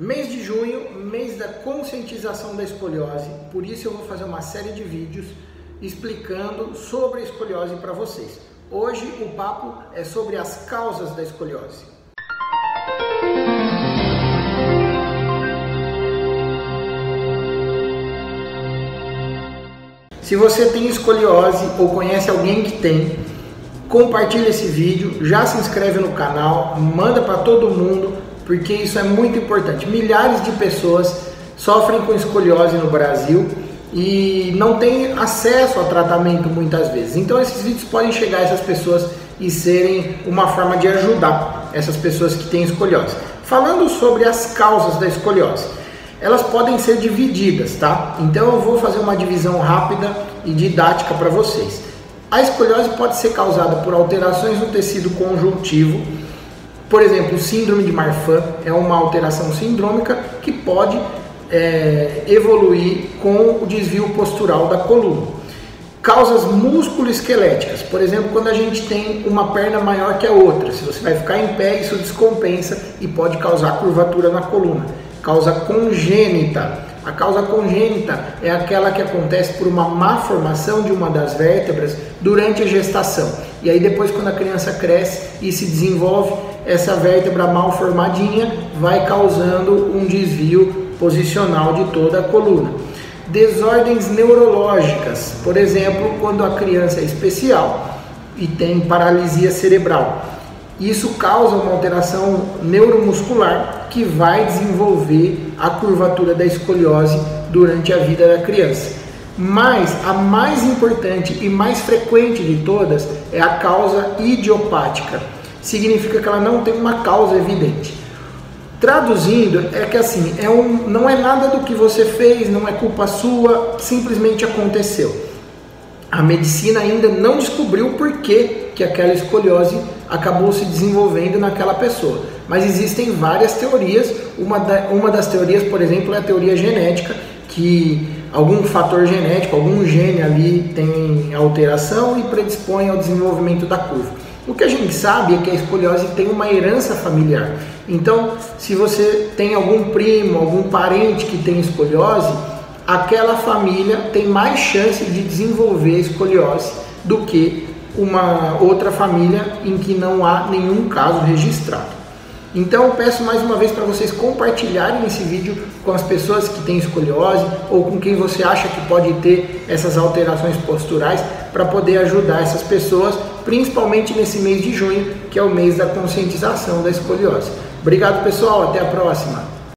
Mês de junho, mês da conscientização da escoliose, por isso eu vou fazer uma série de vídeos explicando sobre a escoliose para vocês. Hoje o papo é sobre as causas da escoliose. Se você tem escoliose ou conhece alguém que tem, compartilhe esse vídeo, já se inscreve no canal, manda para todo mundo porque isso é muito importante. Milhares de pessoas sofrem com escoliose no Brasil e não têm acesso a tratamento muitas vezes. Então esses vídeos podem chegar a essas pessoas e serem uma forma de ajudar essas pessoas que têm escoliose. Falando sobre as causas da escoliose, elas podem ser divididas, tá? Então eu vou fazer uma divisão rápida e didática para vocês. A escoliose pode ser causada por alterações no tecido conjuntivo, por exemplo, síndrome de Marfan é uma alteração sindrômica que pode é, evoluir com o desvio postural da coluna. Causas músculo-esqueléticas, por exemplo, quando a gente tem uma perna maior que a outra, se você vai ficar em pé, isso descompensa e pode causar curvatura na coluna. Causa congênita. A causa congênita é aquela que acontece por uma má formação de uma das vértebras durante a gestação. E aí depois quando a criança cresce e se desenvolve, essa vértebra mal formadinha vai causando um desvio posicional de toda a coluna. Desordens neurológicas, por exemplo, quando a criança é especial e tem paralisia cerebral. Isso causa uma alteração neuromuscular que vai desenvolver a curvatura da escoliose durante a vida da criança. Mas a mais importante e mais frequente de todas é a causa idiopática significa que ela não tem uma causa evidente. Traduzindo, é que assim, é um, não é nada do que você fez, não é culpa sua, simplesmente aconteceu. A medicina ainda não descobriu o porquê que aquela escoliose acabou se desenvolvendo naquela pessoa. Mas existem várias teorias. Uma, da, uma das teorias, por exemplo, é a teoria genética, que algum fator genético, algum gene ali tem alteração e predispõe ao desenvolvimento da curva. O que a gente sabe é que a escoliose tem uma herança familiar. Então, se você tem algum primo, algum parente que tem escoliose, aquela família tem mais chance de desenvolver escoliose do que uma outra família em que não há nenhum caso registrado. Então eu peço mais uma vez para vocês compartilharem esse vídeo com as pessoas que têm escoliose ou com quem você acha que pode ter essas alterações posturais para poder ajudar essas pessoas, principalmente nesse mês de junho, que é o mês da conscientização da escoliose. Obrigado pessoal, até a próxima.